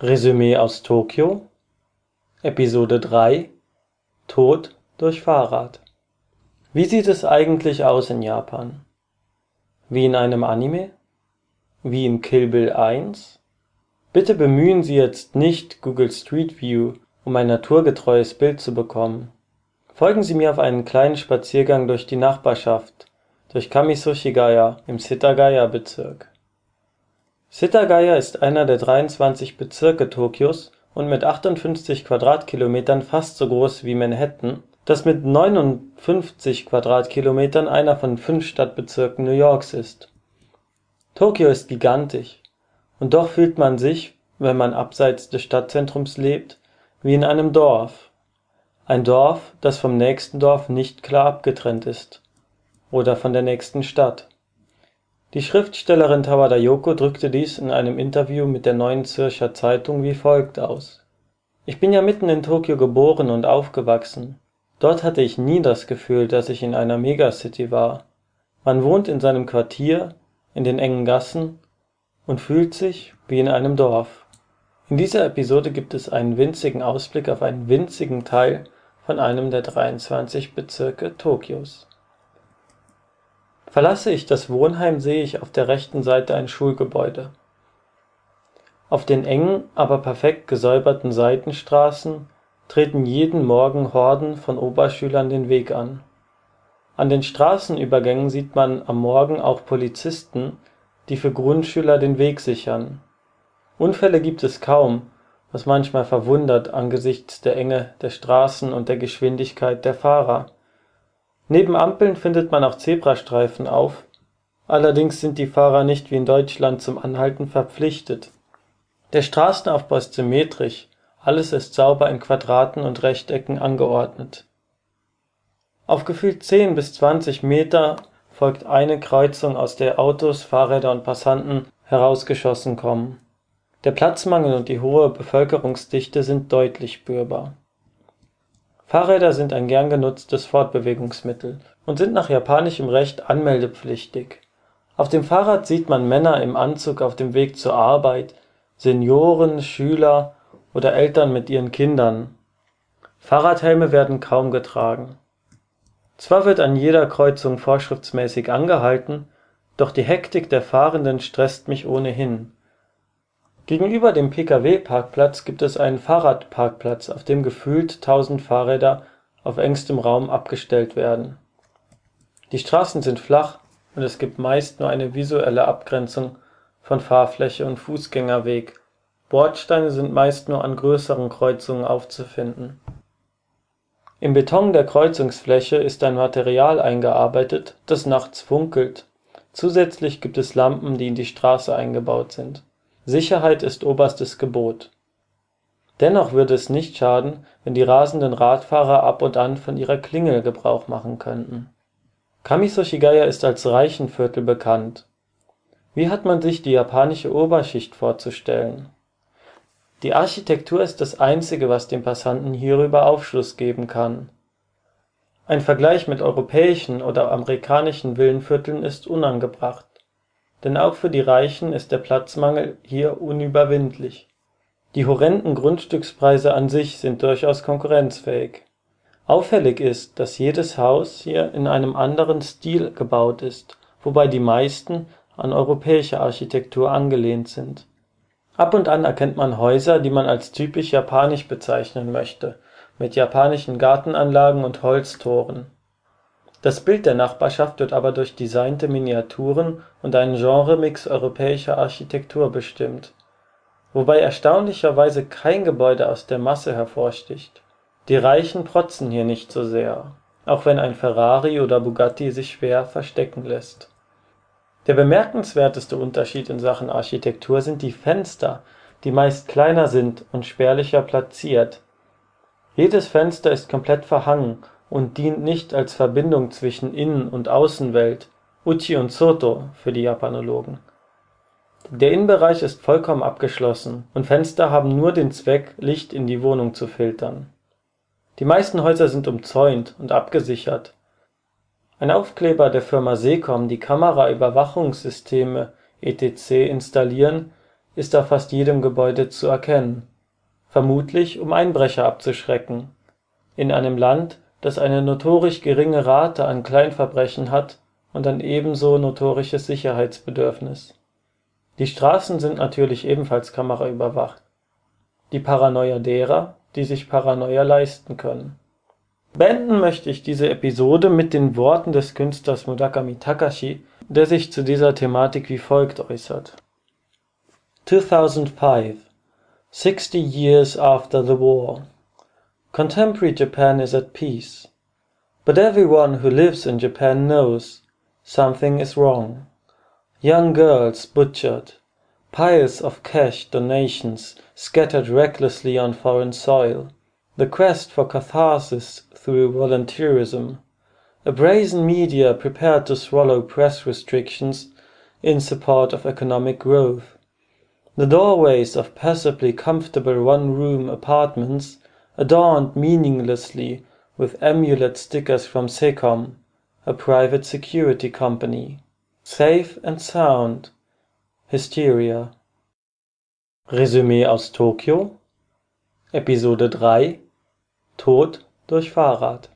Resümee aus Tokio Episode 3 Tod durch Fahrrad Wie sieht es eigentlich aus in Japan? Wie in einem Anime? Wie in Kill Bill 1? Bitte bemühen Sie jetzt nicht Google Street View, um ein naturgetreues Bild zu bekommen. Folgen Sie mir auf einen kleinen Spaziergang durch die Nachbarschaft, durch Kamisoshigaya im Setagaya-Bezirk. Setagaya ist einer der 23 Bezirke Tokios und mit 58 Quadratkilometern fast so groß wie Manhattan, das mit 59 Quadratkilometern einer von fünf Stadtbezirken New Yorks ist. Tokio ist gigantisch, und doch fühlt man sich, wenn man abseits des Stadtzentrums lebt, wie in einem Dorf. Ein Dorf, das vom nächsten Dorf nicht klar abgetrennt ist. Oder von der nächsten Stadt die Schriftstellerin Tawada Yoko drückte dies in einem Interview mit der Neuen Zürcher Zeitung wie folgt aus: „ Ich bin ja mitten in Tokio geboren und aufgewachsen. Dort hatte ich nie das Gefühl, dass ich in einer Megacity war. Man wohnt in seinem Quartier, in den engen Gassen und fühlt sich wie in einem Dorf. “In dieser Episode gibt es einen winzigen Ausblick auf einen winzigen Teil von einem der 23 Bezirke Tokios Verlasse ich das Wohnheim, sehe ich auf der rechten Seite ein Schulgebäude. Auf den engen, aber perfekt gesäuberten Seitenstraßen treten jeden Morgen Horden von Oberschülern den Weg an. An den Straßenübergängen sieht man am Morgen auch Polizisten, die für Grundschüler den Weg sichern. Unfälle gibt es kaum, was manchmal verwundert angesichts der Enge der Straßen und der Geschwindigkeit der Fahrer Neben Ampeln findet man auch Zebrastreifen auf, allerdings sind die Fahrer nicht wie in Deutschland zum Anhalten verpflichtet. Der Straßenaufbau ist symmetrisch, alles ist sauber in Quadraten und Rechtecken angeordnet. Auf gefühlt 10 bis 20 Meter folgt eine Kreuzung, aus der Autos, Fahrräder und Passanten herausgeschossen kommen. Der Platzmangel und die hohe Bevölkerungsdichte sind deutlich spürbar Fahrräder sind ein gern genutztes Fortbewegungsmittel und sind nach japanischem Recht anmeldepflichtig. Auf dem Fahrrad sieht man Männer im Anzug auf dem Weg zur Arbeit, Senioren, Schüler oder Eltern mit ihren Kindern. Fahrradhelme werden kaum getragen. Zwar wird an jeder Kreuzung vorschriftsmäßig angehalten, doch die Hektik der Fahrenden stresst mich ohnehin Gegenüber dem Pkw-Parkplatz gibt es einen Fahrradparkplatz, auf dem gefühlt 1000 Fahrräder auf engstem Raum abgestellt werden. Die Straßen sind flach und es gibt meist nur eine visuelle Abgrenzung von Fahrfläche und Fußgängerweg, Bordsteine sind meist nur an größeren Kreuzungen aufzufinden. Im Beton der Kreuzungsfläche ist ein Material eingearbeitet, das nachts funkelt, zusätzlich gibt es Lampen, die in die Straße eingebaut sind Sicherheit ist oberstes Gebot. Dennoch würde es nicht schaden, wenn die rasenden Radfahrer ab und an von ihrer Klingel Gebrauch machen könnten. Kamisoshigaya ist als Reichenviertel bekannt. Wie hat man sich die japanische Oberschicht vorzustellen? Die Architektur ist das einzige, was dem Passanten hierüber Aufschluss geben kann. Ein Vergleich mit europäischen oder amerikanischen Villenvierteln ist unangebracht denn auch für die Reichen ist der Platzmangel hier unüberwindlich. Die horrenden Grundstückspreise an sich sind durchaus konkurrenzfähig. Auffällig ist, dass jedes Haus hier in einem anderen Stil gebaut ist, wobei die meisten an europäische Architektur angelehnt sind. Ab und an erkennt man Häuser, die man als typisch japanisch bezeichnen möchte, mit japanischen Gartenanlagen und Holztoren das Bild der Nachbarschaft wird aber durch designte Miniaturen und einen Genremix europäischer Architektur bestimmt, wobei erstaunlicherweise kein Gebäude aus der Masse hervorsticht. Die Reichen protzen hier nicht so sehr, auch wenn ein Ferrari oder Bugatti sich schwer verstecken lässt. Der bemerkenswerteste Unterschied in Sachen Architektur sind die Fenster, die meist kleiner sind und spärlicher platziert. Jedes Fenster ist komplett verhangen und dient nicht als Verbindung zwischen Innen und Außenwelt (Uchi und Soto für die Japanologen). Der Innenbereich ist vollkommen abgeschlossen und Fenster haben nur den Zweck, Licht in die Wohnung zu filtern. Die meisten Häuser sind umzäunt und abgesichert. Ein Aufkleber der Firma Secom, die Kameraüberwachungssysteme etc. installieren, ist auf fast jedem Gebäude zu erkennen, vermutlich um Einbrecher abzuschrecken. In einem Land, das eine notorisch geringe Rate an Kleinverbrechen hat und ein ebenso notorisches Sicherheitsbedürfnis. Die Straßen sind natürlich ebenfalls kameraüberwacht – die Paranoia derer, die sich Paranoia leisten können. Beenden möchte ich diese Episode mit den Worten des Künstlers Murakami Takashi, der sich zu dieser Thematik wie folgt äußert: 2005 60 years after the war Contemporary Japan is at peace. But everyone who lives in Japan knows something is wrong. Young girls butchered, piles of cash donations scattered recklessly on foreign soil, the quest for catharsis through volunteerism, a brazen media prepared to swallow press restrictions in support of economic growth, the doorways of passably comfortable one-room apartments adorned meaninglessly with amulet stickers from Secom, a private security company. Safe and sound. Hysteria. Resümee aus Tokio Episode 3 Tod durch Fahrrad